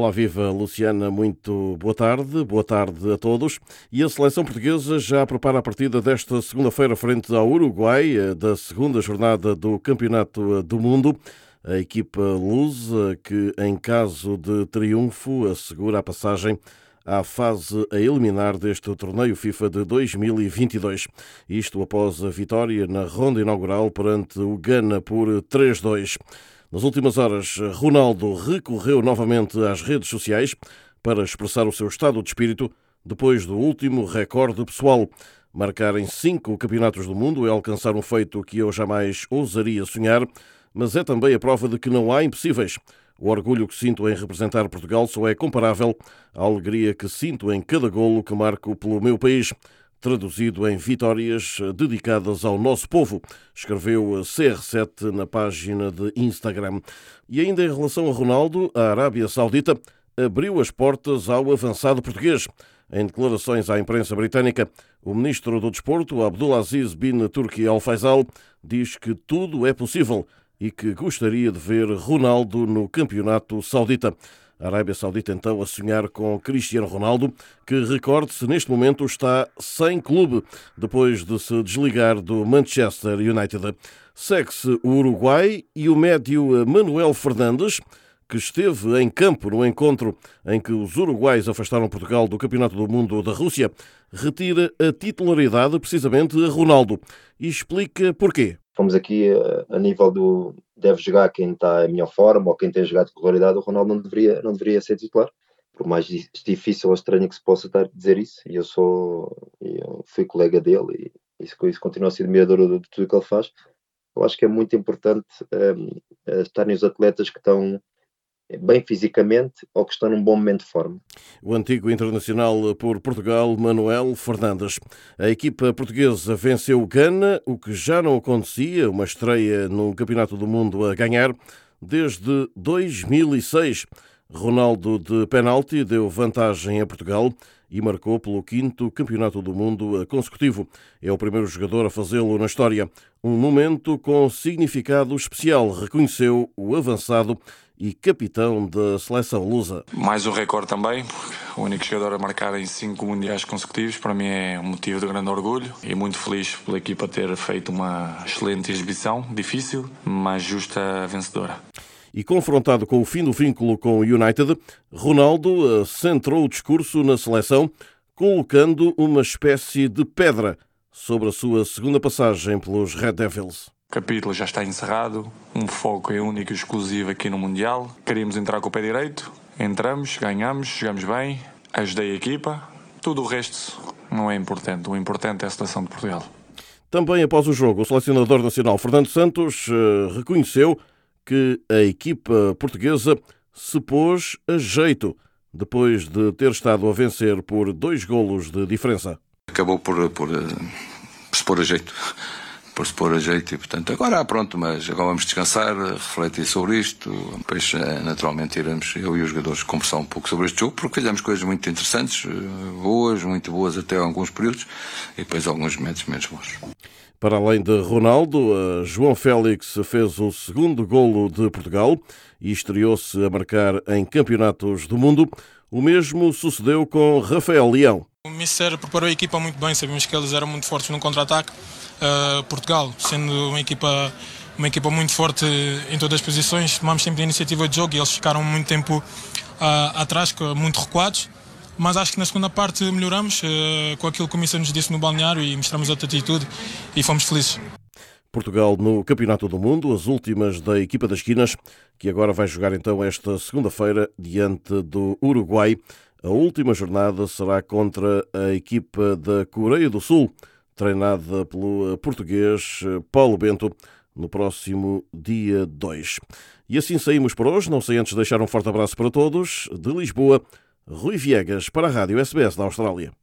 Olá, viva Luciana, muito boa tarde, boa tarde a todos. E a seleção portuguesa já prepara a partida desta segunda-feira frente ao Uruguai, eh, da segunda jornada do Campeonato eh, do Mundo. A equipa lusa, que em caso de triunfo assegura a passagem à fase a eliminar deste torneio FIFA de 2022. Isto após a vitória na ronda inaugural perante o Ghana por 3-2. Nas últimas horas, Ronaldo recorreu novamente às redes sociais para expressar o seu estado de espírito depois do último recorde pessoal. Marcar em cinco campeonatos do mundo é alcançar um feito que eu jamais ousaria sonhar, mas é também a prova de que não há impossíveis. O orgulho que sinto em representar Portugal só é comparável à alegria que sinto em cada golo que marco pelo meu país traduzido em vitórias dedicadas ao nosso povo, escreveu CR7 na página de Instagram. E ainda em relação a Ronaldo, a Arábia Saudita abriu as portas ao avançado português. Em declarações à imprensa britânica, o ministro do Desporto, Abdulaziz bin Turki Al Faisal, diz que tudo é possível e que gostaria de ver Ronaldo no campeonato saudita. A Arábia Saudita então a sonhar com Cristiano Ronaldo, que, recorde-se, neste momento está sem clube, depois de se desligar do Manchester United. Segue-se o Uruguai e o médio Manuel Fernandes, que esteve em campo no encontro em que os uruguais afastaram Portugal do Campeonato do Mundo da Rússia, retira a titularidade precisamente a Ronaldo e explica porquê. Fomos aqui a, a nível do, deve jogar quem está em melhor forma ou quem tem jogado com regularidade, o Ronaldo não deveria, não deveria ser titular. Por mais difícil ou estranho que se possa estar a dizer isso, e eu sou, eu fui colega dele e isso, isso continua a ser admirador de tudo que ele faz. Eu acho que é muito importante um, estarem os atletas que estão bem fisicamente ou que estão num bom momento de forma. O antigo internacional por Portugal, Manuel Fernandes. A equipa portuguesa venceu o Gana, o que já não acontecia, uma estreia no Campeonato do Mundo a ganhar, desde 2006. Ronaldo de penalti deu vantagem a Portugal e marcou pelo quinto Campeonato do Mundo consecutivo. É o primeiro jogador a fazê-lo na história. Um momento com significado especial, reconheceu o avançado e capitão da seleção lusa. Mais um recorde também, o único jogador a marcar em cinco mundiais consecutivos, para mim é um motivo de grande orgulho e muito feliz pela equipa ter feito uma excelente exibição, difícil, mas justa vencedora. E confrontado com o fim do vínculo com o United, Ronaldo centrou o discurso na seleção, colocando uma espécie de pedra sobre a sua segunda passagem pelos Red Devils. O capítulo já está encerrado, um foco é único e exclusivo aqui no Mundial. Queríamos entrar com o pé direito, entramos, ganhamos, jogamos bem, ajudei a equipa. Tudo o resto não é importante, o importante é a seleção de Portugal. Também após o jogo, o selecionador nacional Fernando Santos eh, reconheceu que a equipa portuguesa se pôs a jeito depois de ter estado a vencer por dois golos de diferença. Acabou por, por, por se pôr a jeito por se pôr a jeito e portanto agora pronto, mas agora vamos descansar, refletir sobre isto, depois eh, naturalmente iremos eu e os jogadores conversar um pouco sobre este jogo porque fizemos coisas muito interessantes, eh, boas, muito boas até alguns períodos e depois alguns momentos menos bons. Para além de Ronaldo, João Félix fez o segundo golo de Portugal e estreou-se a marcar em campeonatos do mundo. O mesmo sucedeu com Rafael Leão. O Mister preparou a equipa muito bem, sabíamos que eles eram muito fortes no contra-ataque uh, Portugal, sendo uma equipa, uma equipa muito forte em todas as posições, tomamos sempre a iniciativa de jogo e eles ficaram muito tempo uh, atrás, muito recuados. Mas acho que na segunda parte melhoramos uh, com aquilo que o Missa nos disse no balneário e mostramos outra atitude e fomos felizes. Portugal no Campeonato do Mundo, as últimas da equipa das esquinas, que agora vai jogar então esta segunda-feira diante do Uruguai. A última jornada será contra a equipa da Coreia do Sul treinada pelo eh, português eh, Paulo Bento, no próximo dia 2. E assim saímos por hoje, não sei antes deixar um forte abraço para todos. De Lisboa, Rui Viegas para a Rádio SBS da Austrália.